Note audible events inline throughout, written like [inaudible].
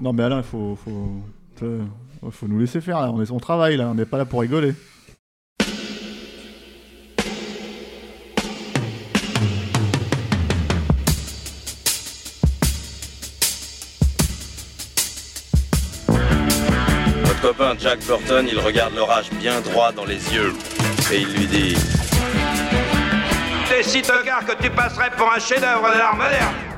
Non mais Alain, il faut, faut, faut nous laisser faire là. On est son travail là, on n'est pas là pour rigoler. Votre copain Jack Burton, il regarde l'orage bien droit dans les yeux et il lui dit T'es si tocard que tu passerais pour un chef-d'œuvre de l'art moderne.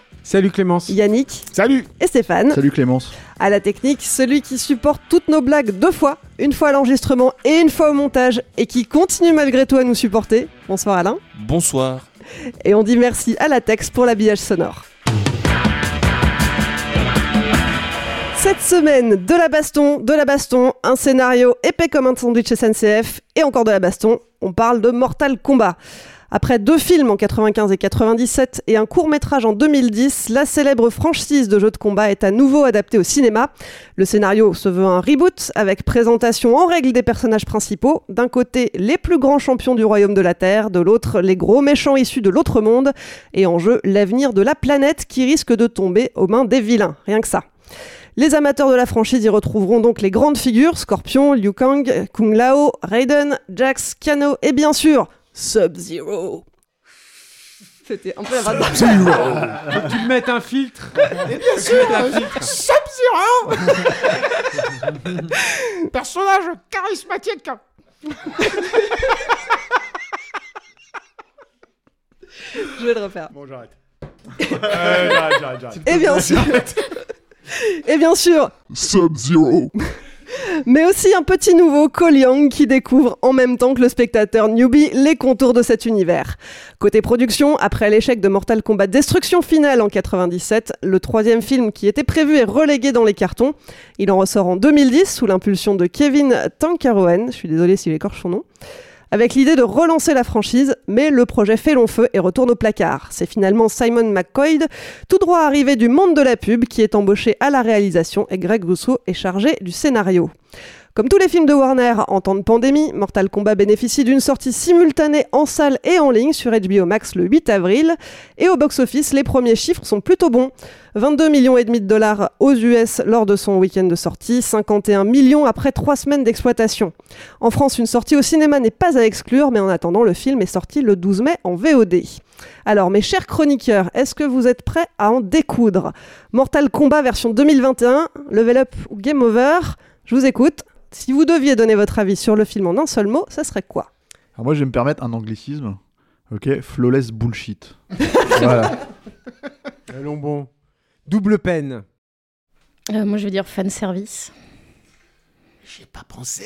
Salut Clémence. Yannick. Salut. Et Stéphane. Salut Clémence. À la technique, celui qui supporte toutes nos blagues deux fois, une fois à l'enregistrement et une fois au montage, et qui continue malgré tout à nous supporter. Bonsoir Alain. Bonsoir. Et on dit merci à la Tex pour l'habillage sonore. Cette semaine, de la baston, de la baston, un scénario épais comme un sandwich SNCF, et encore de la baston, on parle de Mortal Kombat. Après deux films en 95 et 97 et un court métrage en 2010, la célèbre franchise de jeux de combat est à nouveau adaptée au cinéma. Le scénario se veut un reboot avec présentation en règle des personnages principaux. D'un côté, les plus grands champions du royaume de la Terre, de l'autre, les gros méchants issus de l'autre monde, et en jeu, l'avenir de la planète qui risque de tomber aux mains des vilains. Rien que ça. Les amateurs de la franchise y retrouveront donc les grandes figures Scorpion, Liu Kang, Kung Lao, Raiden, Jax, Kano et bien sûr Sub-Zero. C'était un peu la. Sub-Zero [laughs] Faut que tu me mettes un filtre. Et bien sûr, Sub-Zero [laughs] Personnage charismatique. Je vais le refaire. Bon, j'arrête. euh, j'arrête, j'arrête, j'arrête. Et bien sûr. Et bien sûr. Sub-Zero. Mais aussi un petit nouveau, Young, qui découvre en même temps que le spectateur newbie les contours de cet univers. Côté production, après l'échec de Mortal Kombat Destruction Finale en 97, le troisième film qui était prévu est relégué dans les cartons. Il en ressort en 2010 sous l'impulsion de Kevin Tankaroen, je suis désolé s'il écorche son nom avec l'idée de relancer la franchise, mais le projet fait long feu et retourne au placard. C'est finalement Simon McCoy, tout droit arrivé du monde de la pub, qui est embauché à la réalisation et Greg Rousseau est chargé du scénario. Comme tous les films de Warner en temps de pandémie, Mortal Kombat bénéficie d'une sortie simultanée en salle et en ligne sur HBO Max le 8 avril. Et au box-office, les premiers chiffres sont plutôt bons. 22 millions et demi de dollars aux US lors de son week-end de sortie, 51 millions après trois semaines d'exploitation. En France, une sortie au cinéma n'est pas à exclure, mais en attendant, le film est sorti le 12 mai en VOD. Alors, mes chers chroniqueurs, est-ce que vous êtes prêts à en découdre? Mortal Kombat version 2021, Level Up ou Game Over? Je vous écoute. Si vous deviez donner votre avis sur le film en un seul mot, ça serait quoi Alors moi, je vais me permettre un anglicisme. Ok, flawless bullshit. [laughs] voilà. Allons bon. Double peine. Euh, moi, je vais dire fan service. J'ai pas pensé.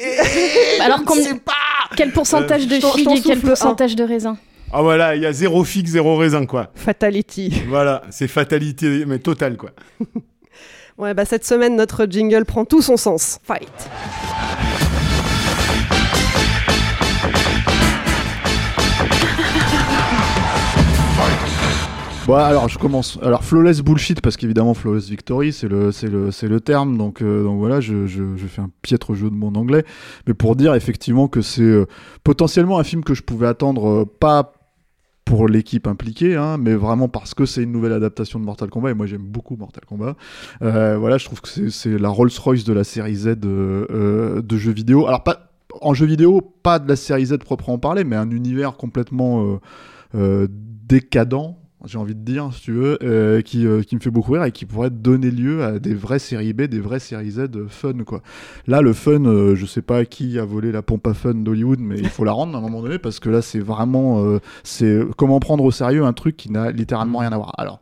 [laughs] Alors, Je combien- sais pas. quel pourcentage de je figues et quel un. pourcentage de raisin Ah voilà, il y a zéro figue, zéro raisin quoi. Fatality. Voilà, c'est fatalité mais totale quoi. [laughs] Ouais, bah cette semaine, notre jingle prend tout son sens. Fight. [laughs] Bon, alors je commence. Alors flawless bullshit parce qu'évidemment flawless victory c'est le c'est le c'est le terme donc euh, donc voilà je, je, je fais un piètre jeu de mon anglais mais pour dire effectivement que c'est euh, potentiellement un film que je pouvais attendre euh, pas pour l'équipe impliquée, hein, mais vraiment parce que c'est une nouvelle adaptation de Mortal Kombat, et moi j'aime beaucoup Mortal Kombat. Euh, voilà, je trouve que c'est- la Rolls-Royce de la série Z euh, euh, de jeux vidéo. Alors, pas, en jeu vidéo, pas de la série Z proprement parler, mais un univers complètement décadent, j'ai envie de dire, si tu veux, euh, qui, euh, qui me fait beaucoup rire et qui pourrait donner lieu à des vraies séries B, des vraies séries Z euh, fun, quoi. Là, le fun, euh, je sais pas qui a volé la pompe à fun d'Hollywood, mais il faut la rendre à un moment donné parce que là, c'est vraiment, euh, c'est comment prendre au sérieux un truc qui n'a littéralement rien à voir. Alors.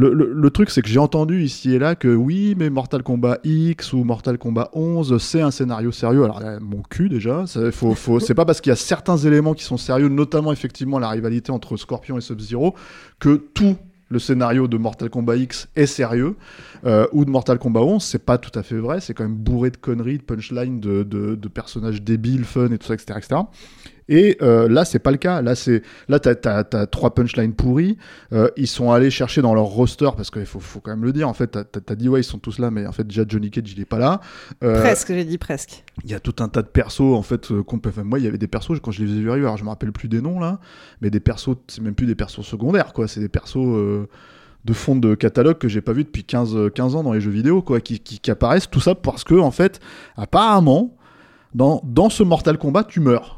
Le, truc, c'est que j'ai entendu ici et là que oui, mais Mortal Kombat X ou Mortal Kombat 11, c'est un scénario sérieux. Alors, là, mon cul déjà, faut, faut, c'est pas parce qu'il y a certains éléments qui sont sérieux, notamment effectivement la rivalité entre Scorpion et Sub-Zero, que tout le scénario de Mortal Kombat X est sérieux, euh, ou de Mortal Kombat 11, c'est pas tout à fait vrai, c'est quand même bourré de conneries, de punchlines, de, de, de personnages débiles, fun et tout ça, etc. etc. Et euh, là, c'est pas le cas. Là, c'est là, t'as t'as t'as trois punchlines pourries. Euh, ils sont allés chercher dans leur roster parce qu'il faut, faut quand même le dire. En fait, t'as- t'as t'as dit ouais, ils sont tous là, mais en fait déjà Johnny Cage il est pas là. Euh, Presque, j'ai dit presque. il y a tout un tas de persos en fait euh, qu'on peut- enfin, moi il y avait des persos quand je les ai vus arriver alors je me rappelle plus des noms là mais des persos c'est même plus des persos secondaires quoi c'est des persos euh, de fond de catalogue que j'ai pas vu depuis 15, euh, 15 ans dans les jeux vidéo quoi qui, qui, qui apparaissent tout ça parce que en fait apparemment dans, dans ce Mortal Kombat tu meurs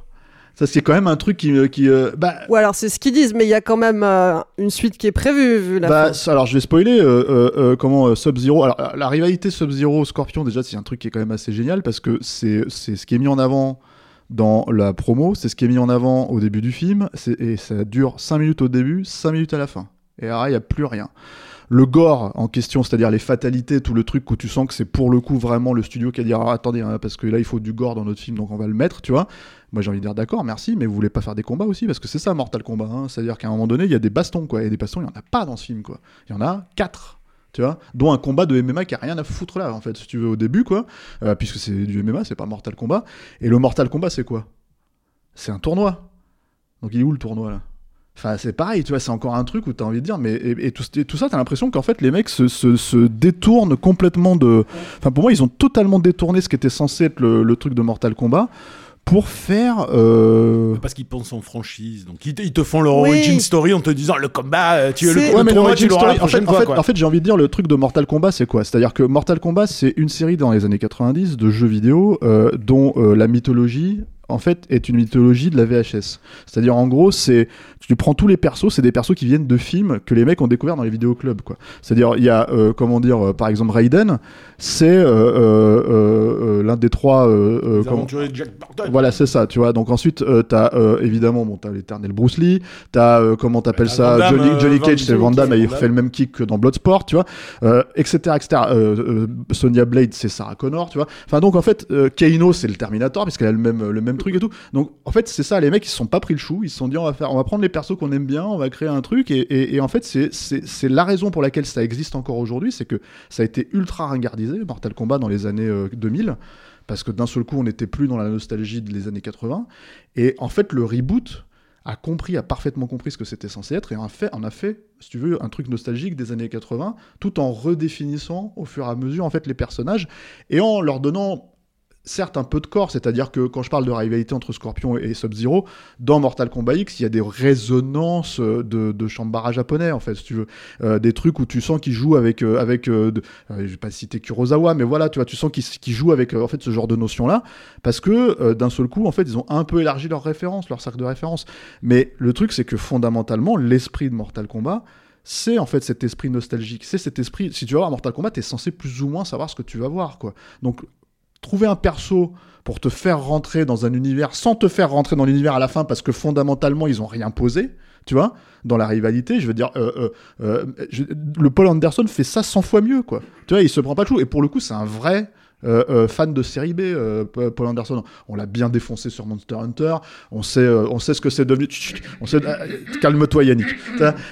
ça c'est quand même un truc qui, euh, qui euh, bah, Ou alors c'est ce qu'ils disent, mais il y a quand même euh, une suite qui est prévue vu la bah, fin. alors je vais spoiler euh, comment Sub-Zero. Alors la rivalité Sub-Zero Scorpion déjà c'est un truc qui est quand même assez génial parce que c'est c'est ce qui est mis en avant dans la promo, c'est ce qui est mis en avant au début du film et ça dure 5 minutes au début, 5 minutes à la fin. Et alors il y a plus rien. Le gore en question, c'est-à-dire les fatalités, tout le truc où tu sens que c'est pour le coup vraiment le studio qui a dit ah, attendez hein, parce que là il faut du gore dans notre film donc on va le mettre, tu vois. Moi j'ai envie de dire d'accord, merci, mais vous voulez pas faire des combats aussi parce que c'est ça Mortal Kombat, hein. c'est-à-dire qu'à un moment donné il y a des bastons quoi, et des bastons il y en a pas dans ce film quoi, il y en a quatre. Tu vois, dont un combat de MMA qui a rien à foutre là en fait, si tu veux au début quoi, Euh, puisque c'est du MMA, c'est pas Mortal Kombat. Et le Mortal Kombat c'est quoi? C'est un tournoi. Donc il est où le tournoi là? Enfin, c'est pareil, tu vois, c'est encore un truc où t'as envie de dire, mais et, tout, et tout ça, t'as l'impression qu'en fait les mecs se, se, détournent complètement de. Enfin, pour moi, ils ont totalement détourné ce qui était censé être le truc de Mortal Kombat pour faire. euh, Parce qu'ils pensent en franchise, donc ils te, ils te font leur Oui. origin story en te disant le combat, euh, tu es le, Ouais, mais tu l'auras story- en fait, prochaine en fois. fait, quoi. en fait, j'ai envie de dire le truc de Mortal Kombat, c'est quoi? C'est-à-dire que Mortal Kombat, c'est une série dans les années 90 de jeux vidéo euh, dont euh, la mythologie en fait est une mythologie de la VHS. C'est-à-dire en gros, c'est tu prends tous les persos, c'est des persos qui viennent de films que les mecs ont découvert dans les vidéoclubs quoi. C'est-à-dire il y a euh, comment dire euh, par exemple Raiden, c'est euh, l'un des trois Les comment- de Jack Burton. voilà, c'est ça, tu vois. Donc ensuite, t'as évidemment, bon, t'as l'éternel Bruce Lee, t'as comment t'appelles Bah, ça, Damme, Johnny, Johnny Cage, c'est Van Damme, il fait le même kick que dans Bloodsport, tu vois, etc., etc. Sonya Blade, c'est Sarah Connor, tu vois. Enfin donc en fait, Kano, c'est le Terminator puisqu'elle a le même le même truc et tout. Donc en fait, c'est ça, les mecs ils se sont pas pris le chou, ils se sont dit on va faire, on va prendre les persos qu'on aime bien, on va créer un truc. Et, en fait c'est la raison pour laquelle ça existe encore aujourd'hui, c'est que ça a été ultra ringardisé, Mortal Kombat dans les années euh, 2000 parce que d'un seul coup on n'était plus dans la nostalgie des années 80 et en fait le reboot a compris a parfaitement compris ce que c'était censé être et en fait on a fait si tu veux un truc nostalgique des années 80 tout en redéfinissant au fur et à mesure en fait les personnages et en leur donnant certes un peu de corps, c'est-à-dire que quand je parle de rivalité entre Scorpion et Sub-Zero, dans Mortal Kombat X, il y a des résonances euh, de, de Shambara japonais, en fait, si tu veux. Euh, des trucs où tu sens qu'ils jouent avec... euh, avec euh, de- euh, vais pas citer Kurosawa, mais voilà, tu vois, tu sens qu'ils qu'ils jouent avec en fait, ce genre de notions-là, parce que d'un seul coup, en fait, ils ont un peu élargi leurs références, leur cercle de référence. Mais le truc, c'est que fondamentalement, l'esprit de Mortal Kombat, c'est en fait cet esprit nostalgique, c'est cet esprit, si tu vas voir Mortal Kombat, t'es censé plus ou moins savoir ce que tu vas voir, quoi. Donc, trouver un perso pour te faire rentrer dans un univers sans te faire rentrer dans l'univers à la fin parce que fondamentalement ils ont rien posé tu vois dans la rivalité je veux dire euh, euh, euh, le Paul Anderson fait ça 100 fois mieux quoi. Tu vois il se prend pas de chou. Et pour le coup c'est un vrai fan de série B, euh, Paul Anderson, on l'a bien défoncé sur Monster Hunter. On sait, euh, on sait ce que c'est devenu. Euh, calme-toi Yannick.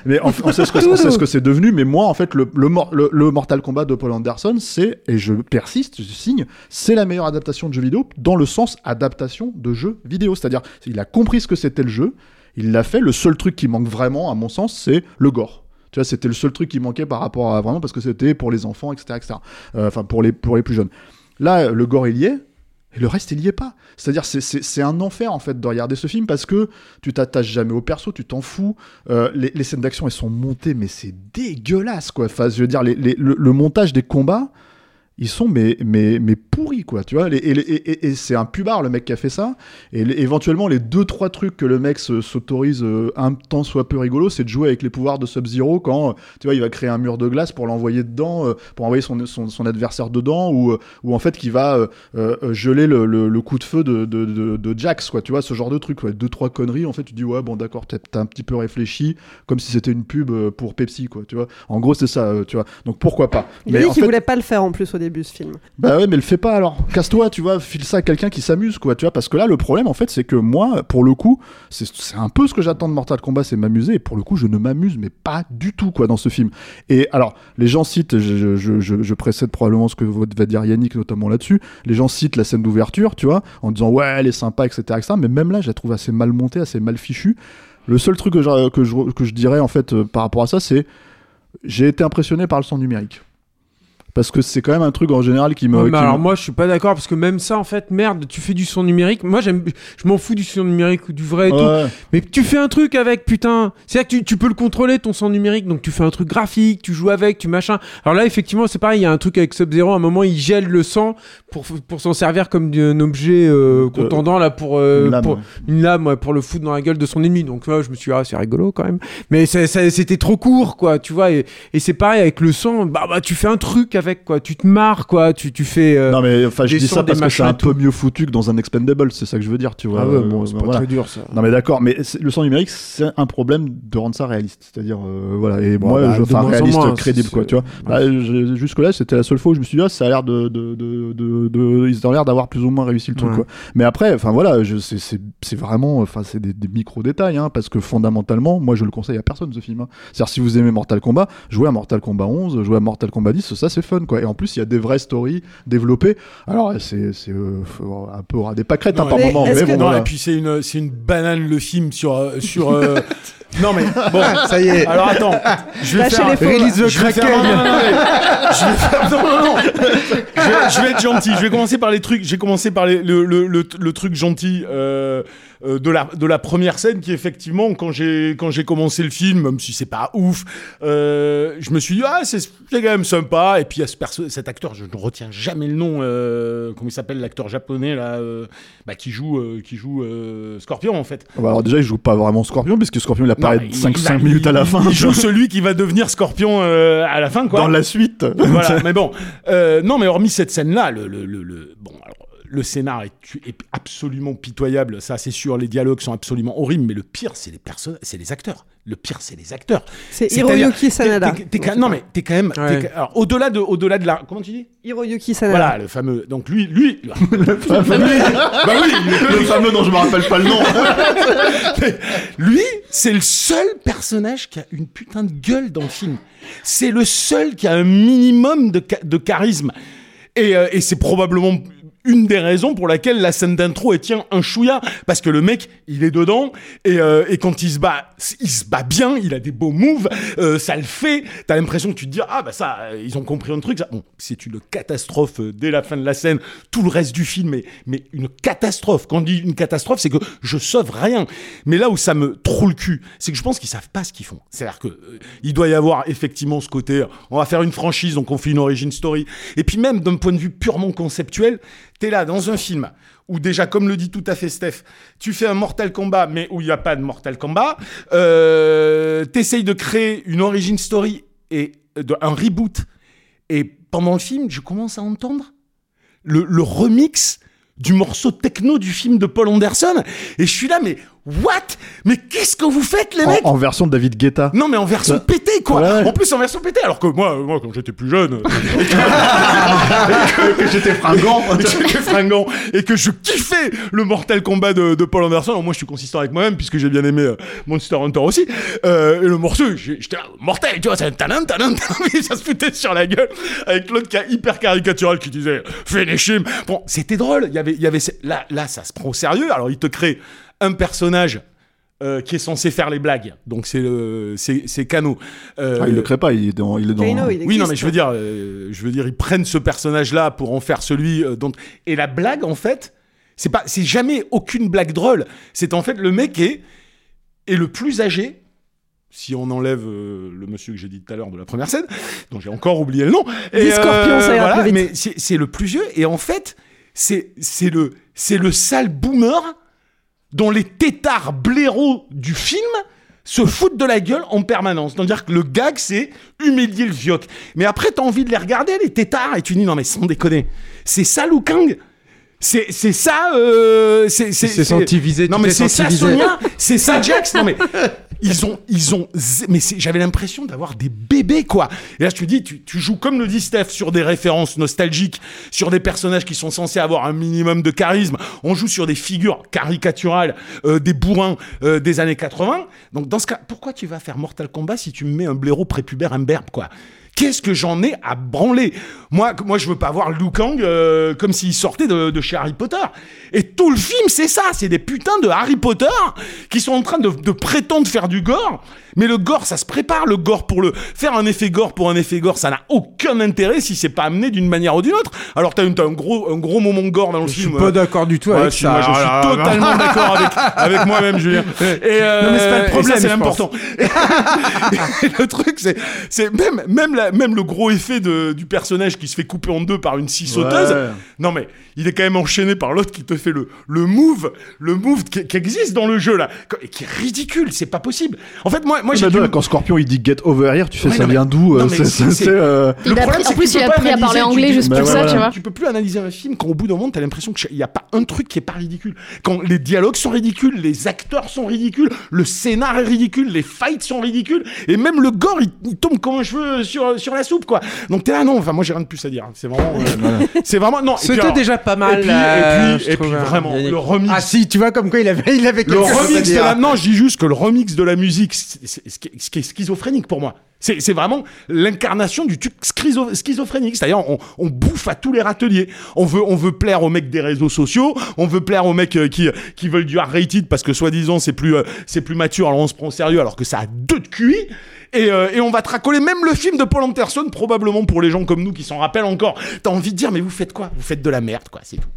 Mais on, sait ce que, c'est devenu. Mais moi, en fait, le, le, mor- le- le Mortal Kombat de Paul Anderson, c'est et je persiste, je signe, c'est la meilleure adaptation de jeu vidéo dans le sens adaptation de jeu vidéo. C'est-à-dire, il a compris ce que c'était le jeu, il l'a fait. Le seul truc qui manque vraiment, à mon sens, c'est le gore. Tu vois, c'était le seul truc qui manquait par rapport à vraiment parce que c'était pour les enfants, etc., etc. Euh, Enfin, pour les plus jeunes. Là, le gore y est. Et le reste, il y est pas. C'est-à-dire, c'est- un enfer, en fait, de regarder ce film parce que tu t'attaches jamais au perso, tu t'en fous. Euh, les, scènes d'action, elles sont montées, mais c'est dégueulasse, quoi. Enfin, je veux dire, le montage des combats, ils sont mais, mais, mais pourris, quoi. Tu vois, Les- et, et- et- et c'est un pubard, le mec qui a fait ça. Et les- éventuellement, les deux, trois trucs que le mec se- s'autorise euh, un temps soit peu rigolo, c'est de jouer avec les pouvoirs de Sub-Zero quand, tu vois, il va créer un mur de glace pour l'envoyer dedans, euh, pour envoyer son, son, son adversaire dedans, ou, euh, ou en fait, qui va euh, geler le, le- le coup de feu de, de, de, de Jax, quoi. Tu vois, ce genre de truc, ouais. Deux, trois conneries, en fait, tu dis, ouais, bon, d'accord, t'as t'as un petit peu réfléchi, comme si c'était une pub pour Pepsi, quoi. Tu vois, en gros, c'est ça, tu vois. Donc pourquoi pas. Il a dit qu'il fait- voulait pas le faire en plus au début, ce film. bah ouais, mais le fais pas alors. Casse-toi, tu vois, file ça à quelqu'un qui s'amuse, quoi, tu vois. Parce que là, le problème, en fait, c'est que moi, pour le coup, c'est un peu ce que j'attends de Mortal Kombat, c'est m'amuser. Et pour le coup, je ne m'amuse, mais pas du tout, quoi, dans ce film. Et alors, les gens citent, je, précède probablement ce que va dire Yannick, notamment là-dessus. Les gens citent la scène d'ouverture, tu vois, en disant ouais, elle est sympa, etc., etc. Mais même là, je la trouve assez mal montée, assez mal fichue. Le seul truc que je dirais, en fait, euh, par rapport à ça, c'est j'ai été impressionné par le son numérique. Parce que c'est quand même un truc en général qui me. Ouais, mais qui alors moi je suis pas d'accord parce que même ça en fait merde tu fais du son numérique. Moi j'aime je m'en fous du son numérique ou du vrai et Ouais. tout. mais tu fais un truc avec putain. C'est à dire que tu, tu peux le contrôler ton son numérique donc tu fais un truc graphique tu joues avec tu machin. Alors là effectivement c'est pareil il y a un truc avec Sub Zero à un moment il gèle le sang pour, pour s'en servir comme un objet euh, contendant là pour, euh, une lame, pour- une lame ouais, pour le foutre dans la gueule de son ennemi. Donc là je me suis dit ah c'est rigolo quand même. Mais c'était trop court quoi tu vois. Et, et c'est pareil avec le sang bah, bah tu fais un truc avec quoi tu te marres quoi tu, tu fais euh, Non mais enfin je des dis ça parce que c'est un peu mieux foutu que dans un expendable, c'est ça que je veux dire, tu vois. Ah ouais, Euh, bon, c'est pas voilà. très dur, ça. Non mais d'accord, mais le son numérique c'est un problème de rendre ça réaliste, c'est-à-dire euh, voilà et Bon, moi bah, je enfin réaliste moins, crédible quoi, tu vois. Bah, jusque là c'était la seule fois où je me suis dit ah, ça a l'air de, de, de, de, de- ils ont l'air d'avoir plus ou moins réussi le truc Ouais. quoi. Mais après enfin voilà, c'est c'est c'est vraiment enfin c'est des, des micro détails hein, parce que fondamentalement moi je le conseille à personne ce film. hein. C'est-à-dire si vous aimez Mortal Kombat, jouez à Mortal Kombat 11, jouez à Mortal Kombat 10, ça c'est fun quoi. Et en plus il y a des vraies stories développées. Alors c'est c'est euh, un peu aura des pâquerettes hein, par moment, mais bon non, voilà. et puis c'est une, c'est une banane le film sur. euh, sur euh, [laughs] non mais bon, Ça y est. Alors attends, je vais Lâchez faire. les faux, Release je the vais faire- Kraken. non, non, non, mais je vais faire. Non, non, non. Je vais, je vais être gentil. Je vais commencer par les trucs. J'ai commencé par les- le, le, le, le truc gentil. euh, euh, de la de la première scène qui effectivement quand j'ai quand j'ai commencé le film même si c'est pas ouf euh, je me suis dit ah c'est c'est quand même sympa et puis il y a ce perso cet acteur je ne retiens jamais le nom euh, comment il s'appelle l'acteur japonais là bah, qui joue qui joue Scorpion en fait Ah bah alors déjà il joue pas vraiment Scorpion puisque Scorpion il Non, apparaît il- 5, il- 5 il- minutes à la fin. Il joue [laughs] celui qui va devenir Scorpion à la fin, quoi. Dans la suite. Voilà, [laughs] mais bon. Non, mais hormis cette scène-là, le, le, le, le- bon, le scénar est, est absolument pitoyable, ça c'est sûr. Les dialogues sont absolument horribles, mais le pire, c'est les personnes, c'est les acteurs. Le pire, c'est les acteurs. C'est Hiroyuki Sanada. t'es- t'es quand- non, mais t'es quand même. Ouais. alors, au-delà de, au-delà de la. Comment tu dis? Hiroyuki Sanada. Voilà, le fameux. Donc lui, lui. [laughs] le fameux. bah oui, [laughs] le fameux dont je me rappelle pas le nom. [laughs] Lui, c'est le seul personnage qui a une putain de gueule dans le film. C'est le seul qui a un minimum de, cha- de charisme. Et, euh, et c'est probablement une des raisons pour laquelle la scène d'intro elle tient un chouïa. Parce que le mec il est dedans et, euh, et quand il se bat il se bat bien il a des beaux moves euh, ça le fait. T'as l'impression que tu te dis ah bah ça euh, ils ont compris un truc ça. bon c'est une catastrophe euh, dès la fin de la scène tout le reste du film est mais une catastrophe. Quand on dit une catastrophe c'est que je sauve rien. Mais là où ça me trouve le cul c'est que je pense qu'ils savent pas ce qu'ils font. C'est à dire que euh, il doit y avoir effectivement ce côté on va faire une franchise donc on fait une origin story. Et puis même d'un point de vue purement conceptuel t'es là dans un film où déjà, comme le dit tout à fait Steph, tu fais un Mortal Kombat, mais où il n'y a pas de Mortal Kombat, euh, t'essayes de créer une origin story et de- un reboot, et pendant le film, je commence à entendre le, le remix du morceau techno du film de Paul Anderson, et je suis là, mais what? Mais qu'est-ce que vous faites, les mecs? En, version de David Guetta. non mais en version Ça- pétée quoi. Ouais. En plus en version pétée alors que moi moi quand j'étais plus jeune [laughs] que j'étais fringant. [laughs] et que j'étais fringant et que je kiffais le Mortal Kombat de, de Paul Anderson. Alors moi je suis consistant avec moi-même puisque j'ai bien aimé euh, Monster Hunter aussi. Euh, et le morceau j'étais mortel tu vois c'est tanan [laughs] et ça se foutait sur la gueule avec l'autre qui a hyper caricatural qui disait finish him. Bon c'était drôle il y avait il y avait là là ça se prend au sérieux alors il te crée un personnage euh, qui est censé faire les blagues. Donc c'est le, c'est, Kano. Euh, Ah, il le crée pas, il est dans. Il est dans... Kano, il oui, non, mais je veux dire, euh, je veux dire, ils prennent ce personnage-là pour en faire celui euh, dont. Et la blague, en fait, c'est pas, c'est jamais aucune blague drôle. C'est en fait le mec est est le plus âgé. Si on enlève euh, le monsieur que j'ai dit tout à l'heure de la première scène, dont j'ai encore oublié le nom. Dis Scorpion, ça ira plus vite. Mais c'est c'est le plus vieux. Et en fait, c'est c'est le c'est le sale boomer dont les têtards blaireaux du film se foutent de la gueule en permanence. C'est-à-dire que le gag, c'est humilier le vioc. Mais après, t'as envie de les regarder, les têtards, et tu dis, non mais sans déconner, c'est ça Liu Kang? C'est ça euh, c'est c'est C'est senti visé, non mais c'est ça. Sonia? C'est ça Jax? Non mais ils ont ils ont mais j'avais l'impression d'avoir des bébés quoi. Et là je te dis tu, tu joues comme le dit Steph sur des références nostalgiques sur des personnages qui sont censés avoir un minimum de charisme. On joue sur des figures caricaturales euh, des bourrins euh, des années 80 donc dans ce cas pourquoi tu vas faire Mortal Kombat si tu me mets un blaireau prépubère imberbe quoi? Qu'est-ce que j'en ai à branler? Moi, moi, je veux pas voir Liu Kang euh, comme s'il sortait de, de chez Harry Potter. Et tout le film, c'est ça, c'est des putains de Harry Potter qui sont en train de, de prétendre faire du gore. Mais le gore, ça se prépare. Le gore pour le faire un effet gore pour un effet gore, ça n'a aucun intérêt si c'est pas amené d'une manière ou d'une autre. Alors t'as, une- t'as un gros, un gros moment gore dans le Je film. suis pas d'accord du tout Ouais, avec ça. moi, je suis là là. totalement d'accord avec, avec moi-même, Julien. [laughs] Et, euh, Non, mais c'est pas le problème, c'est je important. [laughs] Et le truc, c'est, c'est même, même, la- même le gros effet de, du personnage qui se fait couper en deux par une scie sauteuse. Ouais. Non, mais il est quand même enchaîné par l'autre qui te fait le, le move, le move qui, qui existe dans le jeu, là, et qui est ridicule. C'est pas possible. En fait, moi, moi, j'ai là, quand Scorpion il dit get over here, tu fais Ouais, ça non, vient d'où euh, euh, Il Le a problème, c'est a appris à parler anglais juste pour ça, voilà. tu vois. tu peux plus analyser un film quand au bout d'un moment t'as l'impression qu'il n'y a pas un truc qui est pas ridicule. Quand les dialogues sont ridicules, les acteurs sont ridicules, le scénar est ridicule, les fights sont ridicules, et même le gore il, il tombe comme un cheveu sur, sur la soupe quoi. Donc t'es là non, enfin moi j'ai rien de plus à dire. C'est vraiment, euh, c'est vraiment non. et puis C'était alors- déjà pas mal. Et puis, euh, et puis, je et puis trouve, hein. vraiment le remix. Ah si, tu vois comme quoi il avait, il avait Le quelque chose à remix de dire. la... Non, je dis juste que le remix de la musique, c'est c'est- ce qui est- ce qui est schizophrénique pour moi. C'est vraiment l'incarnation du truc schizo- schizophrénique. C'est-à-dire, on, bouffe à tous les râteliers. On veut, plaire aux mecs des réseaux sociaux. On veut plaire aux mecs euh, qui, qui veulent du R-rated parce que soi-disant c'est plus, euh, c'est plus mature. Alors on se prend au sérieux alors que ça a deux de QI. Et, euh, et on va te racoler même le film de Paul Anderson, probablement pour les gens comme nous qui s'en rappellent encore. T'as envie de dire, mais vous faites quoi? Vous faites de la merde, quoi, c'est tout.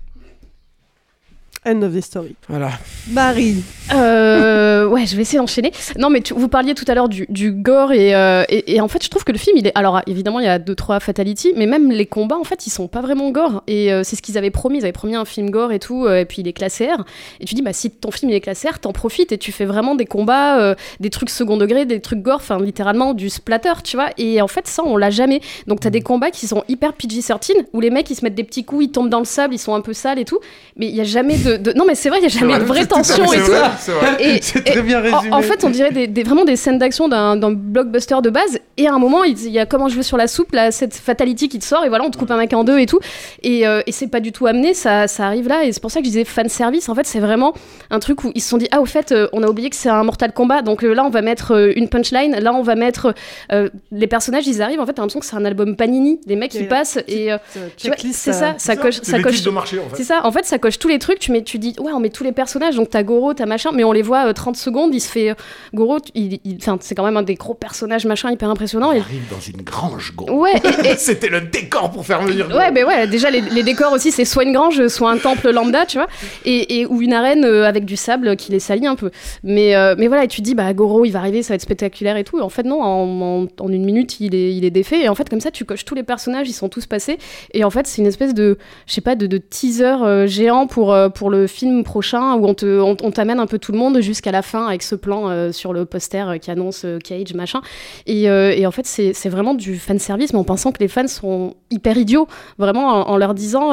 End of the story. Voilà. Marie. Euh, [laughs] ouais, je vais essayer d'enchaîner. Non, mais tu- vous parliez tout à l'heure du, du gore et, euh, et, et en fait, je trouve que le film, il est. Alors, évidemment, il y a deux trois fatalities, mais même les combats, en fait, ils sont pas vraiment gore. Et euh, c'est ce qu'ils avaient promis. Ils avaient promis un film gore et tout, euh, et puis il est classé R. Et tu dis, bah si ton film il est classé R, t'en profites et tu fais vraiment des combats, euh, des trucs second degré, des trucs gore, enfin littéralement du splatter, tu vois. Et en fait, ça, on l'a jamais. Donc t'as des combats qui sont hyper PG-13 où les mecs ils se mettent des petits coups, ils tombent dans le sable, ils sont un peu sales et tout. Mais il y a jamais de, de- non mais c'est vrai, il y a jamais de vraie tension et tout. C'est très bien en- résumé. En, fait, on dirait des, des- vraiment des scènes d'action d'un blockbuster de base. Et à un moment, il, il y a comment je veux sur la soupe, là, cette fatality qui te sort, et voilà, on te coupe un mec en deux et tout. Et, euh, et c'est pas du tout amené, ça, ça arrive là. Et c'est pour ça que je disais fan service. En fait, c'est vraiment un truc où ils se sont dit, ah, au fait, euh, on a oublié que c'est un Mortal Kombat. Donc euh, là, on va mettre euh, une punchline. Là, on va mettre euh, les personnages, ils arrivent. En fait, t'as l'impression que c'est un album Panini. Les mecs, une passent et. euh, c'est ça, ça coche, C'est ça coche. de marché, en fait. C'est ça, en fait, ça coche tous les trucs. Tu, mets, tu dis, ouais, on met tous les personnages. Donc, t'as Goro, t'as machin, mais on les voit euh, 30 secondes. Il se fait. euh, Goro, il, c'est quand même un des gros personnages, machin, hyper impressionnant. Il Et- arrive dans une grange, gros. Ouais, et- [laughs] C'était le décor pour faire venir. Ouais, ben ouais, déjà les, les décors aussi, c'est soit une grange, soit un temple lambda, tu vois, et, et- ou une arène euh, avec du sable qui les salit un peu. Mais, euh, mais voilà, et tu te dis, bah Goro, il va arriver, ça va être spectaculaire et tout. En fait, non, en, en- en une minute, il est, il est défait. Et en fait, comme ça, tu coches tous les personnages, ils sont tous passés. Et en fait, c'est une espèce de, je sais pas, de, de teaser euh, géant pour, euh, pour le film prochain où on te, on, t'amène un peu tout le monde jusqu'à la fin avec ce plan euh, sur le poster euh, qui annonce euh, Cage, machin. Et, et en fait, c'est c'est vraiment du fan service, mais en pensant que les fans sont hyper idiots, vraiment en, leur disant,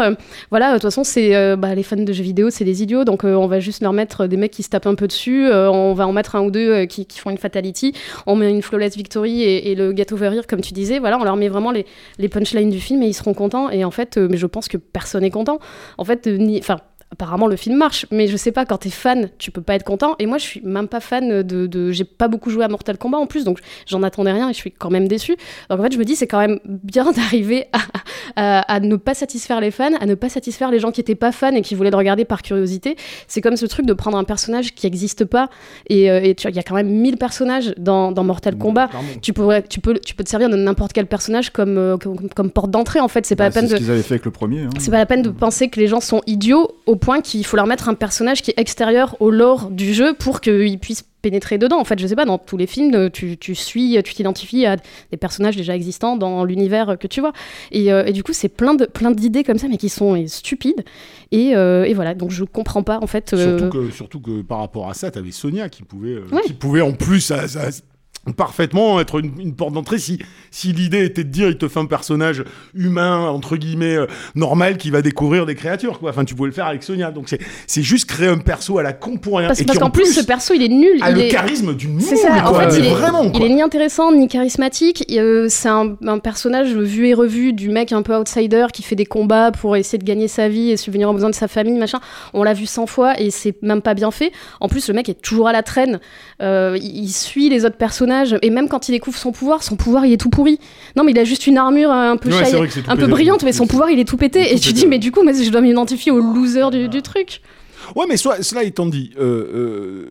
voilà, de toute façon, c'est bah, les fans de jeux vidéo, c'est des idiots, donc on va juste leur mettre des mecs qui se tapent un peu dessus, on va en mettre un ou deux qui, qui font une fatality, on met une flawless victory et, et le over here, comme tu disais, voilà, on leur met vraiment les, les punchlines du film et ils seront contents. Et en fait, mais je pense que personne n'est content. En fait, ni, enfin apparemment le film marche, mais je sais pas, quand t'es fan, tu peux pas être content. Et moi, je suis même pas fan de. de- j'ai pas beaucoup joué à Mortal Kombat en plus, donc j'en attendais rien et je suis quand même déçue. Donc en fait, je me dis, c'est quand même bien [laughs] d'arriver à, à, à ne pas satisfaire les fans, à ne pas satisfaire les gens qui étaient pas fans et qui voulaient le regarder par curiosité. C'est comme ce truc de prendre un personnage qui existe pas. Et euh, et tu il y a quand même 1000 personnages dans, dans Mortal Kombat. Tu, pourrais, tu, peux, tu peux te servir de n'importe quel personnage comme, euh, comme, comme porte d'entrée, en fait. C'est pas Bah, la peine c'est ce de. qu'ils avaient fait avec le premier. hein. C'est pas la peine de penser que les gens sont idiots au point qu'il faut leur mettre un personnage qui est extérieur au lore du jeu pour qu'ils puissent pénétrer dedans. En fait, je sais pas, dans tous les films, tu, tu suis, tu t'identifies à des personnages déjà existants dans l'univers que tu vois. Et, euh, et du coup, c'est plein de plein d'idées comme ça, mais qui sont euh, stupides. Et, euh, et voilà, donc je comprends pas en fait. euh, Surtout, que, surtout que par rapport à ça, t'avais Sonia qui pouvait, Ouais. qui pouvait en plus parfaitement être une, une porte d'entrée si, si l'idée était de dire il te fait un personnage humain entre guillemets euh, normal qui va découvrir des créatures quoi enfin tu pouvais le faire avec Sonia donc c'est c'est juste créer un perso à la con pour rien Parce, et parce qu'en plus, ce perso, il est nul. a il le est... charisme d'une C'est moule, en fait, il est, vraiment il est ni intéressant ni charismatique. Euh, c'est un, un personnage vu et revu du mec un peu outsider qui fait des combats pour essayer de gagner sa vie et subvenir aux besoins de sa famille, machin. On l'a vu 100 fois et c'est même pas bien fait. En plus, le mec est toujours à la traîne. Euh, il, il suit les autres personnages et même quand il découvre son pouvoir, son pouvoir il est tout pourri. Non, mais il a juste une armure un peu, Ouais, un peu brillante, mais son pouvoir il est tout pété. et tu dis, mais du coup, moi, je dois m'identifier au loser du, du truc. Ouais, mais soit, cela étant dit, euh, euh,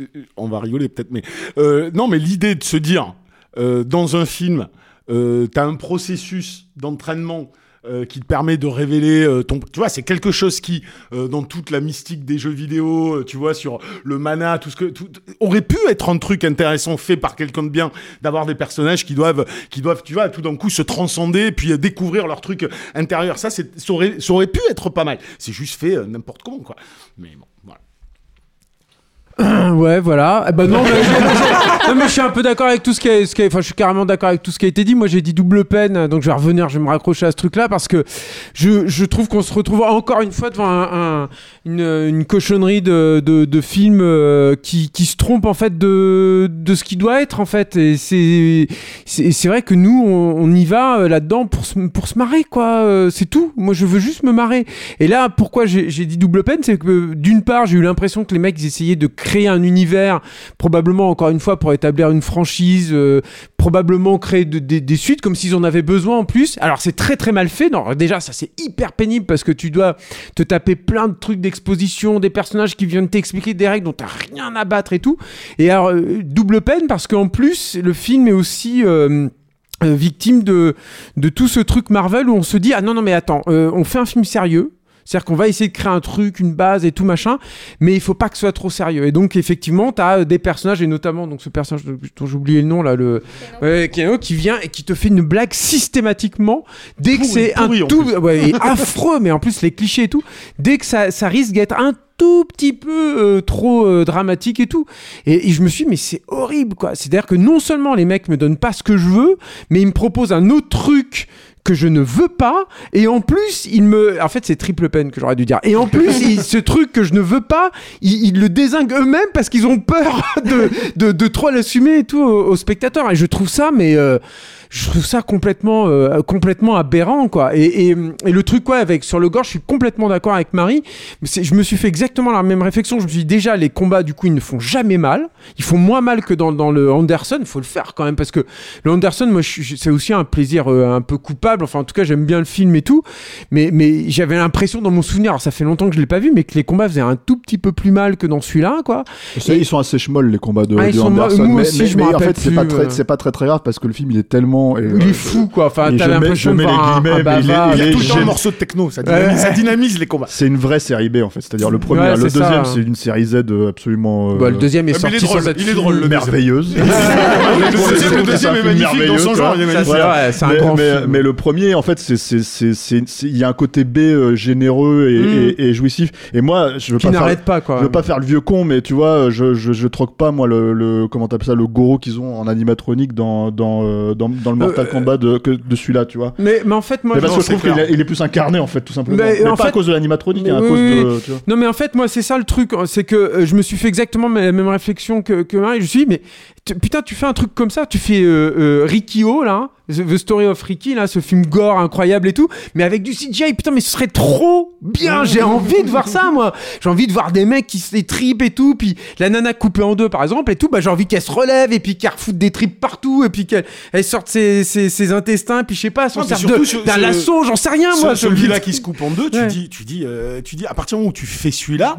euh, on va rigoler peut-être, mais euh, non, mais l'idée de se dire euh, dans un film, euh, t'as un processus d'entraînement. Euh, qui te permet de révéler euh, ton tu vois c'est quelque chose qui euh, dans toute la mystique des jeux vidéo euh, tu vois sur le mana tout ce que tout, aurait pu être un truc intéressant fait par quelqu'un de bien d'avoir des personnages qui doivent qui doivent tu vois tout d'un coup se transcender puis euh, découvrir leur truc intérieur. Ça c'est ça aurait, ça aurait pu être pas mal. C'est juste fait euh, n'importe comment quoi. Mais bon [clears throat] Ouais, voilà. Eh ben non, mais, je suis un peu d'accord avec tout ce qui a, ce qui enfin, je suis carrément d'accord avec tout ce qui a été dit. Moi, j'ai dit double peine, donc je vais revenir, je vais me raccrocher à ce truc-là parce que je, je trouve qu'on se retrouve encore une fois devant un, un- une, une cochonnerie de, de, de film euh, qui, qui se trompe en fait de, de ce qui doit être en fait. Et c'est, c'est, vrai que nous, on, y va euh, là-dedans pour se, pour se marrer, quoi. Euh, C'est tout. Moi, je veux juste me marrer. Et là, pourquoi j'ai dit double peine, c'est que d'une part, j'ai eu l'impression que les mecs ils essayaient de créer un univers, probablement encore une fois pour établir une franchise, euh, probablement créer de- des- suites comme s'ils en avaient besoin en plus. Alors c'est très très mal fait. Non, déjà ça c'est hyper pénible parce que tu dois te taper plein de trucs d'exposition, des personnages qui viennent t'expliquer des règles dont t'as rien à battre et tout. Et alors euh, double peine parce qu'en plus le film est aussi euh, victime de, tout ce truc Marvel où on se dit ah non non mais attends on fait un film sérieux c'est-à-dire qu'on va essayer de créer un truc, une base et tout machin, mais il faut pas que ce soit trop sérieux. Et donc effectivement, tu as des personnages et notamment donc ce personnage dont j'ai oublié le nom là, le ouais, qui vient et qui te fait une blague systématiquement dès que c'est un tout ouais, et [laughs] affreux, mais en plus les clichés et tout, dès que ça, ça risque d'être un tout petit peu euh, trop euh, dramatique et tout. Et, et je me suis dit, mais c'est horrible, quoi. C'est-à-dire que non seulement les mecs me donnent pas ce que je veux, mais ils me proposent un autre truc que je ne veux pas, et en plus, ils me... En fait, c'est triple peine que j'aurais dû dire. Et en plus, [laughs] ce truc que je ne veux pas, ils, ils le désinguent eux-mêmes parce qu'ils ont peur [laughs] de, de, de trop l'assumer et tout aux, aux spectateurs. Et je trouve ça, mais... euh, je trouve ça complètement, euh, complètement aberrant, quoi. Et, et, et le truc, quoi, avec sur le gore, je suis complètement d'accord avec Marie. Je me suis fait exactement la même réflexion. Je me suis dit, déjà, les combats, du coup, ils ne font jamais mal. Ils font moins mal que dans, dans le Anderson. Il faut le faire quand même, parce que le Anderson, moi, c'est aussi un plaisir euh, un peu coupable. Enfin, en tout cas, j'aime bien le film et tout. Mais, mais j'avais l'impression dans mon souvenir, alors ça fait longtemps que je l'ai pas vu, mais que les combats faisaient un tout petit peu plus mal que dans celui-là, quoi. Sais, Ils sont assez schmolles les combats de, Ah, de Anderson, aussi, mais- mais en fait c'est pas euh. pas très très grave parce que le film il est tellement et, Il euh, est fou, quoi. Enfin, t'as je mets- l'impression je de mets les voir un- bavard. il y a tout le temps un morceau de techno ça dynamise, ça dynamise les combats C'est une vraie série B en fait, c'est-à-dire le premier, Ouais, le c'est deuxième c'est une série Z euh, absolument euh, Bah, le deuxième est sorti sans être il est fini. drôle, le deuxième. merveilleuse. [laughs] le deuxième, est magnifique dans son genre c'est un mais, grand mais- film. mais le premier, en fait, il y a un côté B euh, généreux et, Mm. et, jouissif. Et moi, je veux pas faire, n'arrête pas, quoi. je veux pas faire le vieux con, mais tu vois, je je, je troque pas moi le, comment t'appelles ça, le Goro qu'ils ont en animatronique dans dans dans, le Mortal Euh, Kombat de que de celui-là, tu vois. Mais, mais en fait, moi, Mais parce non, que je c'est trouve qu'il est, plus incarné en fait, tout simplement. Mais, Mais, en pas fait- à cause de l'animatronique, mais à oui, cause de. Tu vois. Non, mais en fait, moi, c'est ça le truc. C'est que euh, je me suis fait exactement la même réflexion que, que Marie. Je me suis dit, mais putain, tu fais un truc comme ça. Tu fais euh, euh, Rikio, là, The The Story of Ricky, là, ce film gore incroyable et tout, mais avec du CGI. Putain, mais ce serait trop bien. J'ai envie de voir ça, moi. J'ai envie de voir des mecs qui se les tripent et tout. Puis la nana coupée en deux, par exemple, et tout. Bah, j'ai envie qu'elle se relève et puis qu'elle refoute des tripes partout et puis qu'elle elle sorte ses, ses, ses intestins. Puis je sais pas, s'en sert d'un lasso, j'en sais rien, moi. Ce- Celui-là qui se coupe en deux, tu Ouais. dis, tu dis, euh, tu dis, à partir du moment où tu fais celui-là,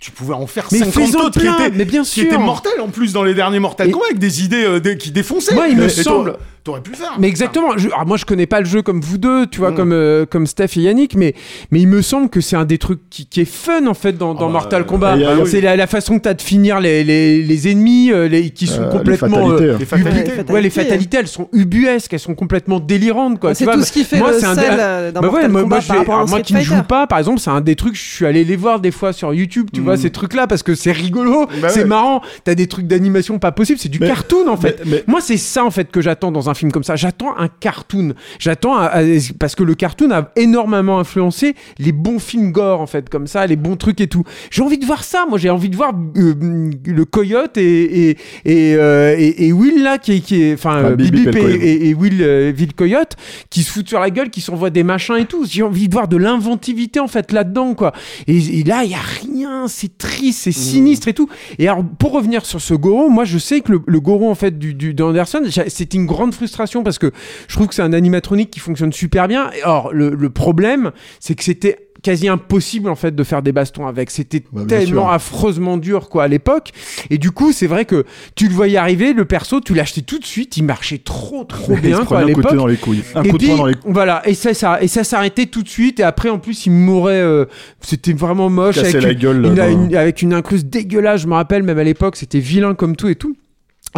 tu pouvais en faire Mais 50 fais-en autres qui plein, étaient, mais bien qui sûr. étaient mortels en plus dans les derniers Mortal Kombat avec des idées euh, des- qui défonçaient. Moi, il me Et toi, semble- T'aurais pu le faire. Mais exactement. Je, alors moi, je connais pas le jeu comme vous deux, tu vois, Mm. comme euh, comme Steph et Yannick, mais mais il me semble que c'est un des trucs qui, qui est fun en fait dans, dans bah, Mortal euh, Kombat. a- C'est la, la façon que t'as de finir les, les, les ennemis, euh, les qui sont Euh, les complètement fatalités, euh, hein. Les fatalités. Ouais, les fatalités, elles sont ubuesques, elles sont complètement délirantes, quoi. C'est tout ce qui fait moi, le c'est un sel des- euh, dans bah ouais, Mortal moi, Kombat moi, je par vais- rapport à alors, moi qui ne joue pas, par exemple, c'est un des trucs, je suis allé les voir des fois sur YouTube, tu vois, Mm. ces trucs-là, parce que c'est rigolo, Bah c'est marrant, t'as des trucs d'animation pas possible, c'est du cartoon en fait. Moi, c'est ça en fait que j'attends dans un film comme ça. J'attends un cartoon. J'attends parce que le cartoon a énormément influencé les bons films gore en fait, comme ça, les bons trucs et tout. J'ai envie de voir ça. Moi, j'ai envie de voir euh, le coyote et et et, euh, et- et Will là qui est qui est enfin Ah, Bip et Will euh, Will Coyote qui se foutent sur la gueule, qui s'envoient des machins et tout. J'ai envie de voir de l'inventivité en fait là-dedans quoi. Et, là, il y a rien. C'est triste, c'est sinistre et tout. Et alors, pour revenir sur ce Goro, moi, je sais que le, le Goro, en fait, du, du, d'Anderson, c'était une grande frustration parce que je trouve que c'est un animatronique qui fonctionne super bien. Or, le, le problème, c'est que c'était quasi impossible en fait de faire des bastons avec c'était Bah, tellement sûr. affreusement dur quoi à l'époque et du coup c'est vrai que tu le voyais arriver le perso tu l'achetais tout de suite il marchait trop trop [laughs] Il bien quoi à l'époque dans les couilles. Un et coup de puis, dans les couilles. Voilà, et ça, ça, et ça s'arrêtait tout de suite. Et après, en plus, il mourait. euh, c'était vraiment moche. Avec la une, gueule, une- là, une- avec une incruste dégueulasse, je me rappelle, même à l'époque, c'était vilain comme tout et tout.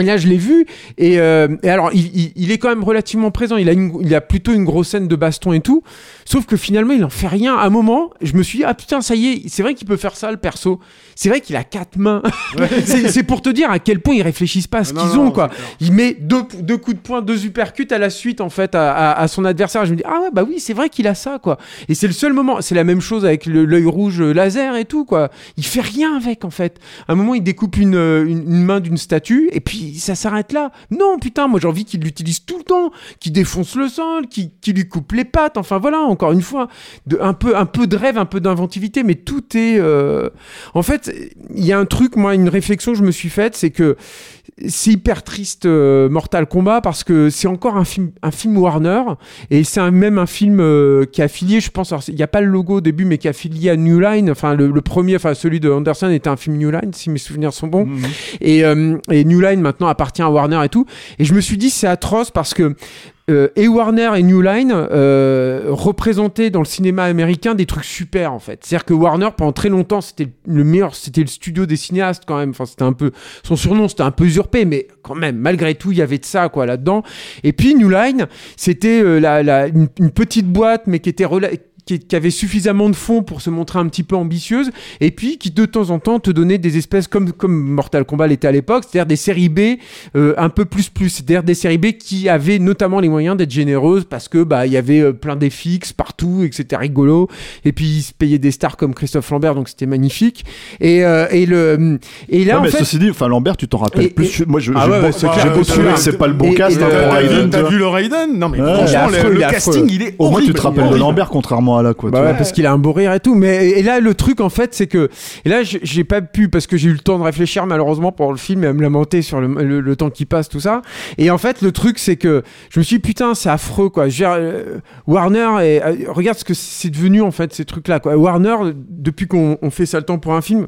Et là, je l'ai vu. Et, euh, et alors, il, il- il est quand même relativement présent. Il a, une- il a plutôt une grosse scène de baston et tout. Sauf que finalement, il en fait rien. À un moment, je me suis dit, ah putain, ça y est, c'est vrai qu'il peut faire ça, le perso. C'est vrai qu'il a quatre mains. [laughs] c'est c'est pour te dire à quel point ils réfléchissent pas à ce Non, qu'ils non, ont, quoi. Il met deux, deux coups de poing, deux uppercuts à la suite, en fait, à, à- à son adversaire. Je me dis, ah ouais, bah oui, c'est vrai qu'il a ça, quoi. Et c'est le seul moment. C'est la même chose avec l'œil rouge euh, laser et tout, quoi. Il fait rien avec, en fait. À un moment, il découpe une, euh, une, une main d'une statue et puis ça s'arrête là. Non, putain, moi j'ai envie qu'il l'utilise tout le temps, qu'il défonce le sol, qu'il lui coupe les pattes. Enfin voilà, encore une fois, un, peu, un peu de rêve, un peu d'inventivité, mais tout est. euh, En fait, il y a un truc, moi, une réflexion que je me suis faite, c'est que c'est hyper triste euh, Mortal Kombat parce que c'est encore un film, un film Warner et c'est même un film euh, qui est affilié, je pense, il n'y a pas le logo au début, mais qui est affilié à New Line. Enfin, le, le premier, enfin celui de Anderson était un film New Line, si mes souvenirs sont bons. Et, euh, et New Line maintenant appartient à Warner et tout. Et je me suis dit c'est atroce parce que euh, et Warner et New Line euh, représentaient dans le cinéma américain des trucs super en fait. C'est-à-dire que Warner pendant très longtemps c'était le meilleur, c'était le studio des cinéastes quand même. Enfin c'était un peu son surnom c'était un peu usurpé, mais quand même malgré tout il y avait de ça quoi là-dedans. Et puis New Line c'était euh, la, une, une petite boîte mais qui était qui, qui avait suffisamment de fonds pour se montrer un petit peu ambitieuse et puis qui de temps en temps te donnait des espèces comme comme Mortal Kombat l'était à l'époque, c'est-à-dire des séries B euh, un peu plus plus, c'est-à-dire des séries B qui avaient notamment les moyens d'être généreuses parce que bah il y avait euh, plein d'effixes partout et que c'était rigolo. Et puis ils se payaient des stars comme Christophe Lambert donc c'était magnifique. Et euh, et le et là Ouais, en mais fait ceci dit, enfin Lambert, tu t'en rappelles Et- plus. et- Moi, je, Ah j'ai ouais, c'est Ouais, ouais, que c'est pas le bon cast hein, pour T'as Raiden, vu- T'as le Raiden Non mais franchement, le, il le est casting il est Au moins, tu horrible. te rappelles de Horrible. Lambert, contrairement là, quoi. Bah ouais, parce qu'il a un beau rire et tout. Mais et là, le truc en fait, c'est que et là, j'ai- pas pu parce que j'ai eu le temps de réfléchir malheureusement pour le film et à me lamenter sur le, le- le temps qui passe, tout ça. Et en fait, le truc, c'est que je me suis dit, putain, c'est affreux quoi. Je euh, Warner et euh, regarde ce que c'est devenu en fait ces trucs là quoi. Warner, depuis qu'on on fait ça le temps pour un film.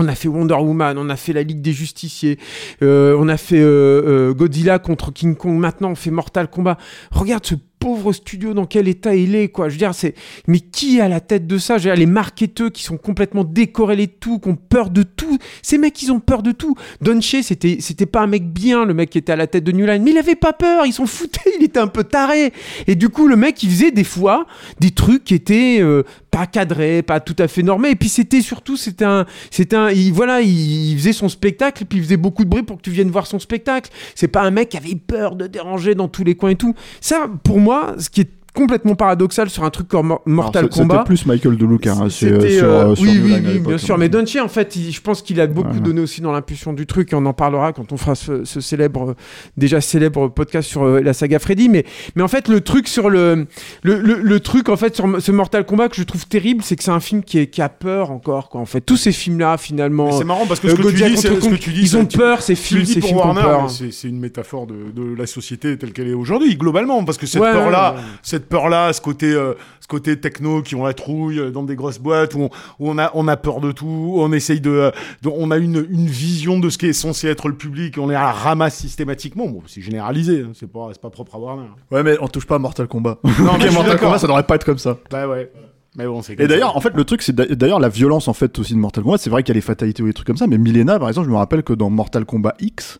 On a fait Wonder Woman, on a fait la Ligue des Justiciers, euh, on a fait euh, euh, Godzilla contre King Kong. Maintenant, on fait Mortal Kombat. Regarde ce pauvre studio dans quel état il est, quoi. Je veux dire, c'est mais qui est à la tête de ça? Je veux dire, les marketeurs qui sont complètement décorrélés de tout, qui ont peur de tout. Ces mecs, ils ont peur de tout. Don Che, c'était c'était pas un mec bien, le mec qui était à la tête de New Line, mais il avait pas peur. Ils s'en foutaient. [laughs] Il était un peu taré. Et du coup, le mec, il faisait des fois des trucs qui étaient euh, pas cadrés, pas tout à fait normés. Et puis c'était surtout, c'était un, c'était un, il, voilà, il, il faisait son spectacle, puis il faisait beaucoup de bruit pour que tu viennes voir son spectacle. C'est pas un mec qui avait peur de déranger dans tous les coins et tout. Ça, pour moi, ce qui est complètement paradoxal sur un truc comme Mor- Mortal Alors, c'est- Kombat. C'était plus Michael DeLuca. hein, c'est, euh, sur, euh, euh, sur oui, oui, bien hein. sûr. Mais Daichi, en fait, il- je pense qu'il a beaucoup Voilà. donné aussi dans l'impulsion du truc et on en parlera quand on fera ce, ce célèbre, déjà célèbre podcast sur euh, la saga Freddy. Mais, mais en fait, le truc sur le, le, le, le truc en fait sur ce Mortal Kombat que je trouve terrible, c'est que c'est un film qui, est, qui a peur encore. Quoi. En fait, tous ces films-là, finalement. C'est marrant parce que euh, ce que, tu Godzilla dis, ce que Kong, tu dis, ils ont peur ces films, ces films ont peur. mais c'est- une métaphore de, de la société telle qu'elle est aujourd'hui, globalement, parce que cette peur-là, ouais. Cette peur-là, ce côté, euh, ce côté techno qui ont la trouille euh, dans des grosses boîtes où on, où on a, on a peur de tout, où on essaye de, euh, de- on a une, une vision de ce qui est censé être le public, on est à la ramasse systématiquement. Bon, c'est généralisé, hein, c'est pas, c'est pas propre à Warner. Ouais, mais on touche pas à Mortal Kombat. Non, mais [laughs] Mortal. Kombat, ça devrait pas être comme ça. Bah ouais. Mais bon, c'est Et d'ailleurs, en fait, le truc, c'est d'a- d'ailleurs la violence en fait aussi de Mortal Kombat. C'est vrai qu'il y a les fatalités ou des trucs comme ça, mais Milena, par exemple, je me rappelle que dans Mortal Kombat X,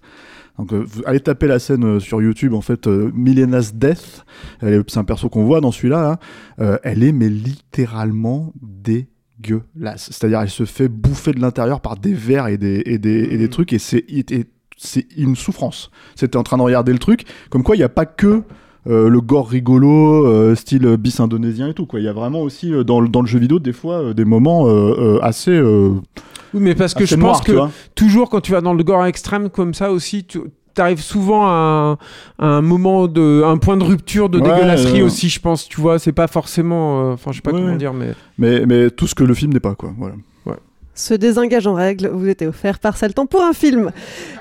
donc euh, allez taper la scène euh, sur YouTube, en fait, euh, Milena's Death, c'est un perso qu'on voit dans celui-là, là. Euh, elle est mais littéralement dégueulasse. C'est-à-dire, elle se fait bouffer de l'intérieur par des vers et des et des, et des trucs, et c'est une souffrance. C'était en train de regarder le truc, comme quoi il n'y a pas que euh, le gore rigolo, euh, style bis indonésien et tout. Quoi. Il y a vraiment aussi euh, dans, le, dans le jeu vidéo des fois des moments assez. Oui, mais parce que assez je pense que toujours quand tu vas dans le gore extrême comme ça aussi, tu arrives souvent à un, à un moment de un point de rupture de Ouais, dégueulasserie euh, aussi je pense tu vois c'est pas forcément euh, enfin je sais pas Ouais, comment dire mais mais, mais tout ce que le film n'est pas. Quoi. Voilà. Ce désengage en règle vous était offert par Saltan pour un film.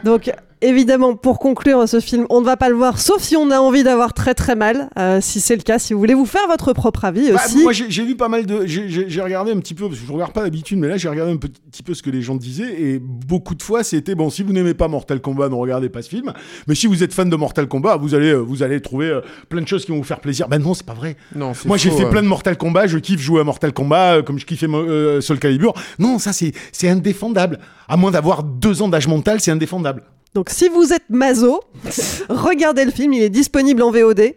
Donc, évidemment, pour conclure ce film, on ne va pas le voir, sauf si on a envie d'avoir très très mal. Euh, si c'est le cas, si vous voulez vous faire votre propre avis Bah, aussi. moi, j'ai j'ai vu pas mal de. J'ai j'ai- j'ai regardé un petit peu, parce que je regarde pas d'habitude, mais là, j'ai regardé un petit, peu ce que les gens disaient, et beaucoup de fois, c'était bon, si vous n'aimez pas Mortal Kombat, ne regardez pas ce film. Mais si vous êtes fan de Mortal Kombat, vous allez, euh, vous allez trouver euh, plein de choses qui vont vous faire plaisir. Ben non, c'est pas vrai. non c'est Moi, j'ai fait plein de Mortal Kombat, je kiffe jouer à Mortal Kombat, euh, comme je kiffais euh, Soul Calibur. Non, ça, c'est c'est indéfendable. À moins d'avoir deux ans d'âge mental, c'est indéfendable. Donc, si vous êtes maso, [laughs] regardez le film, il est disponible en VOD.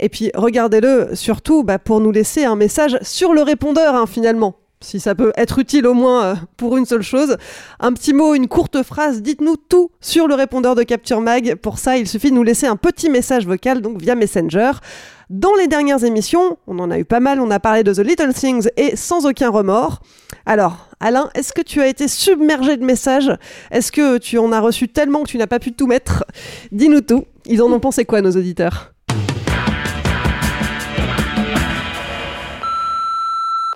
Et puis, regardez-le surtout bah, pour nous laisser un message sur le répondeur, hein, finalement. Si ça peut être utile au moins euh, pour une seule chose. Un petit mot, une courte phrase, dites-nous tout sur le répondeur de Capture Mag. Pour ça, il suffit de nous laisser un petit message vocal, donc via Messenger. Dans les dernières émissions, on en a eu pas mal, on a parlé de The Little Things et sans aucun remords. Alors, Alain, est-ce que tu as été submergé de messages? Est-ce que tu en as reçu tellement que tu n'as pas pu tout mettre? Dis-nous tout. Ils en ont pensé quoi, nos auditeurs?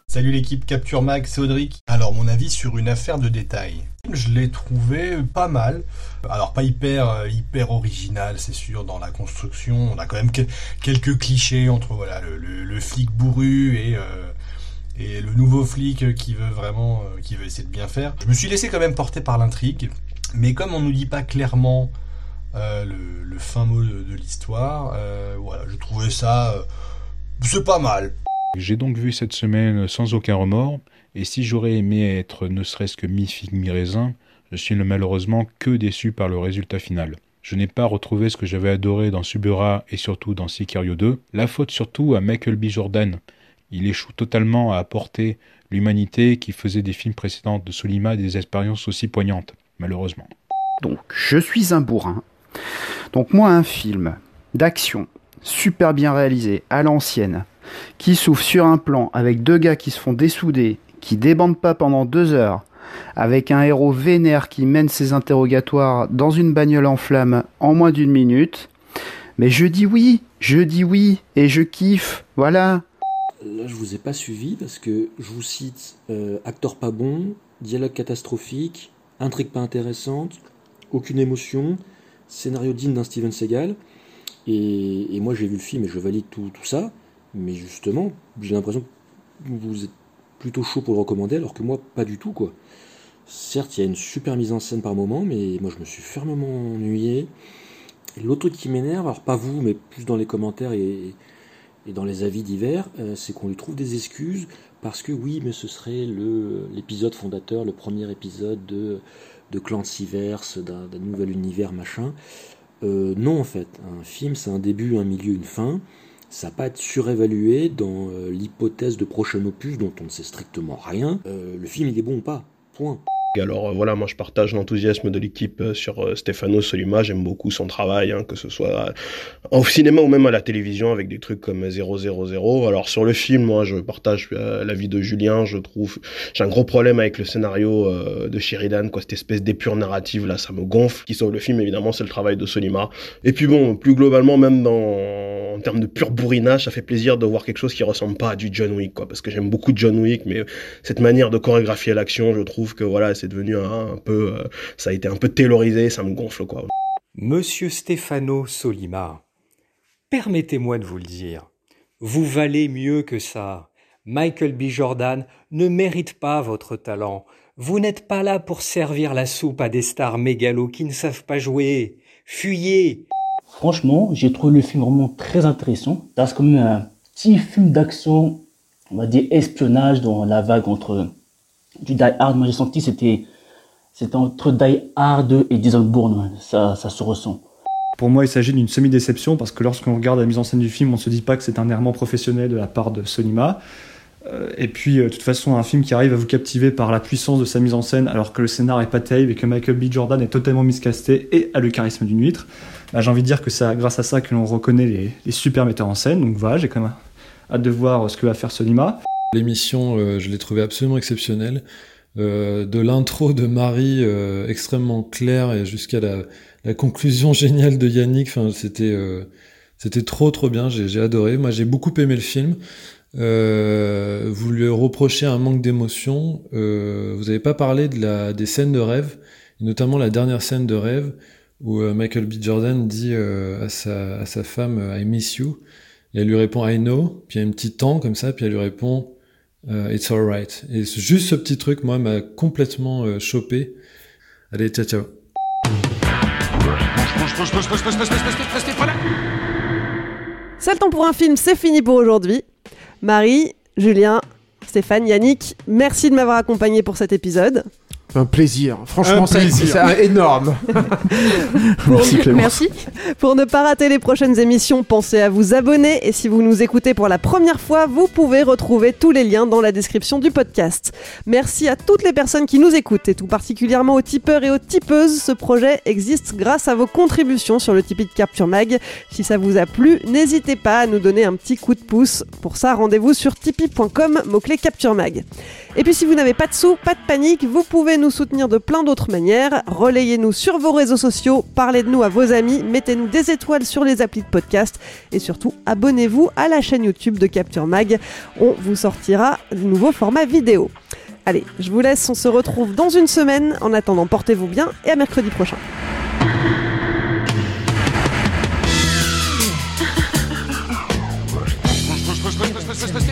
Salut l'équipe Capture Mag, c'est Audric. Alors mon avis sur une affaire de détail. Je l'ai trouvé pas mal. Alors pas hyper euh, original, c'est sûr dans la construction. On a quand même que- quelques clichés entre le flic bourru et euh, et le nouveau flic qui veut vraiment euh, qui veut essayer de bien faire. Je me suis laissé quand même porter par l'intrigue, mais comme on nous dit pas clairement euh, le, fin mot de, l'histoire, euh, voilà, je trouvais ça euh, c'est pas mal. J'ai donc vu cette semaine sans aucun remords, et si j'aurais aimé être ne serait-ce que mi-figue mi-raisin, je suis malheureusement que déçu par le résultat final. Je n'ai pas retrouvé ce que j'avais adoré dans Subura et surtout dans Sicario 2, la faute surtout à Michael B. Jordan. Il échoue totalement à apporter l'humanité qui faisait des films précédents de Solima des expériences aussi poignantes, malheureusement. Donc, je suis un bourrin. Donc, moi, un film d'action, super bien réalisé, à l'ancienne, qui s'ouvre sur un plan avec deux gars qui se font dessouder, qui débandent pas pendant deux heures, avec un héros vénère qui mène ses interrogatoires dans une bagnole en flammes en moins d'une minute. Mais je dis oui, je dis oui, et je kiffe, voilà. Là, je vous ai pas suivi parce que je vous cite euh, acteur pas bon, dialogue catastrophique, intrigue pas intéressante, aucune émotion, scénario digne d'un Steven Seagal. Et, moi, j'ai vu le film et je valide tout, ça. Mais justement, j'ai l'impression que vous êtes plutôt chaud pour le recommander, alors que moi, pas du tout, quoi. Certes, il y a une super mise en scène par moment, mais moi, je me suis fermement ennuyé. L'autre truc qui m'énerve, alors pas vous, mais plus dans les commentaires et, et dans les avis divers, euh, c'est qu'on lui trouve des excuses parce que oui, mais ce serait l'épisode fondateur, le premier épisode de, de Clancyverse, d'un nouvel univers, machin. Euh, non, en fait, un film, c'est un début, un milieu, une fin. Ça n'a pas être surévalué dans euh, l'hypothèse de prochain opus dont on ne sait strictement rien. Le film, il est bon ou pas? Point. Alors euh, voilà, moi je partage l'enthousiasme de l'équipe euh, sur euh, Stefano Solima, j'aime beaucoup son travail, hein, que ce soit au cinéma ou même à la télévision avec des trucs comme 000. Alors sur le film, moi je partage l'avis de Julien, je trouve, j'ai un gros problème avec le scénario de Sheridan, quoi, cette espèce d'épure narrative là, ça me gonfle. Qui sauve le film évidemment, c'est le travail de Solima. Et puis bon, plus globalement, même dans en termes de pur bourrinage, ça fait plaisir de voir quelque chose qui ressemble pas à du John Wick, quoi, parce que j'aime beaucoup John Wick, mais cette manière de chorégraphier l'action, je trouve que voilà, c'est devenu un, peu, euh, ça a été un peu taylorisé, ça me gonfle quoi. Monsieur Stefano Solima, permettez-moi de vous le dire, vous valez mieux que ça. Michael B. Jordan ne mérite pas votre talent. Vous n'êtes pas là pour servir la soupe à des stars mégalos qui ne savent pas jouer. Fuyez Franchement, j'ai trouvé le film vraiment très intéressant. C'est comme un petit film d'action, on va dire espionnage dans la vague entre du Die Hard. Moi, j'ai senti c'était c'était entre Die Hard et Bourne. Ça, ça se ressent. Pour moi, il s'agit d'une semi-déception parce que lorsqu'on regarde la mise en scène du film, on ne se dit pas que c'est un errement professionnel de la part de Sonima. Euh, et puis, euh, de toute façon, un film qui arrive à vous captiver par la puissance de sa mise en scène alors que le scénar est pas terrible et que Michael B. Jordan est totalement miscasté et a le charisme d'une huître, bah, j'ai envie de dire que c'est grâce à ça que l'on reconnaît les, super metteurs en scène. Donc voilà, j'ai quand même hâte de voir ce que va faire Sonima. L'émission, euh, je l'ai trouvée absolument exceptionnelle. Euh, de l'intro de Marie euh, extrêmement claire et jusqu'à la, conclusion géniale de Yannick, enfin c'était euh, c'était trop trop bien, j'ai adoré. Moi j'ai beaucoup aimé le film. Euh, vous lui reprochez un manque d'émotion. Euh, vous n'avez pas parlé de la, des scènes de rêve, notamment la dernière scène de rêve où euh, Michael B. Jordan dit euh, à, sa, femme euh, I miss you. Et elle lui répond I know. Puis il y a un petit temps comme ça, puis elle lui répond It's alright. Et juste ce petit truc, moi, m'a complètement chopé. Allez, ciao ciao. C'est le temps pour un film, c'est fini pour aujourd'hui. Marie, Julien, Stéphane, Yannick, merci de m'avoir accompagné pour cet épisode. Un plaisir. Franchement, c'est énorme. [laughs] Merci Clément. Merci. Pour ne pas rater les prochaines émissions, pensez à vous abonner et si vous nous écoutez pour la première fois, vous pouvez retrouver tous les liens dans la description du podcast. Merci à toutes les personnes qui nous écoutent et tout particulièrement aux tipeurs et aux tipeuses. Ce projet existe grâce à vos contributions sur le Tipeee de Capture Mag. Si ça vous a plu, n'hésitez pas à nous donner un petit coup de pouce. Pour ça, rendez-vous sur tipeee.com, mot-clé Capture Mag. Et puis si vous n'avez pas de sous, pas de panique, vous pouvez nous soutenir de plein d'autres manières. Relayez-nous sur vos réseaux sociaux, parlez de nous à vos amis, mettez-nous des étoiles sur les applis de podcast et surtout abonnez-vous à la chaîne YouTube de Capture Mag. On vous sortira de nouveaux formats vidéo. Allez, je vous laisse, on se retrouve dans une semaine. En attendant, portez-vous bien et à mercredi prochain. [laughs]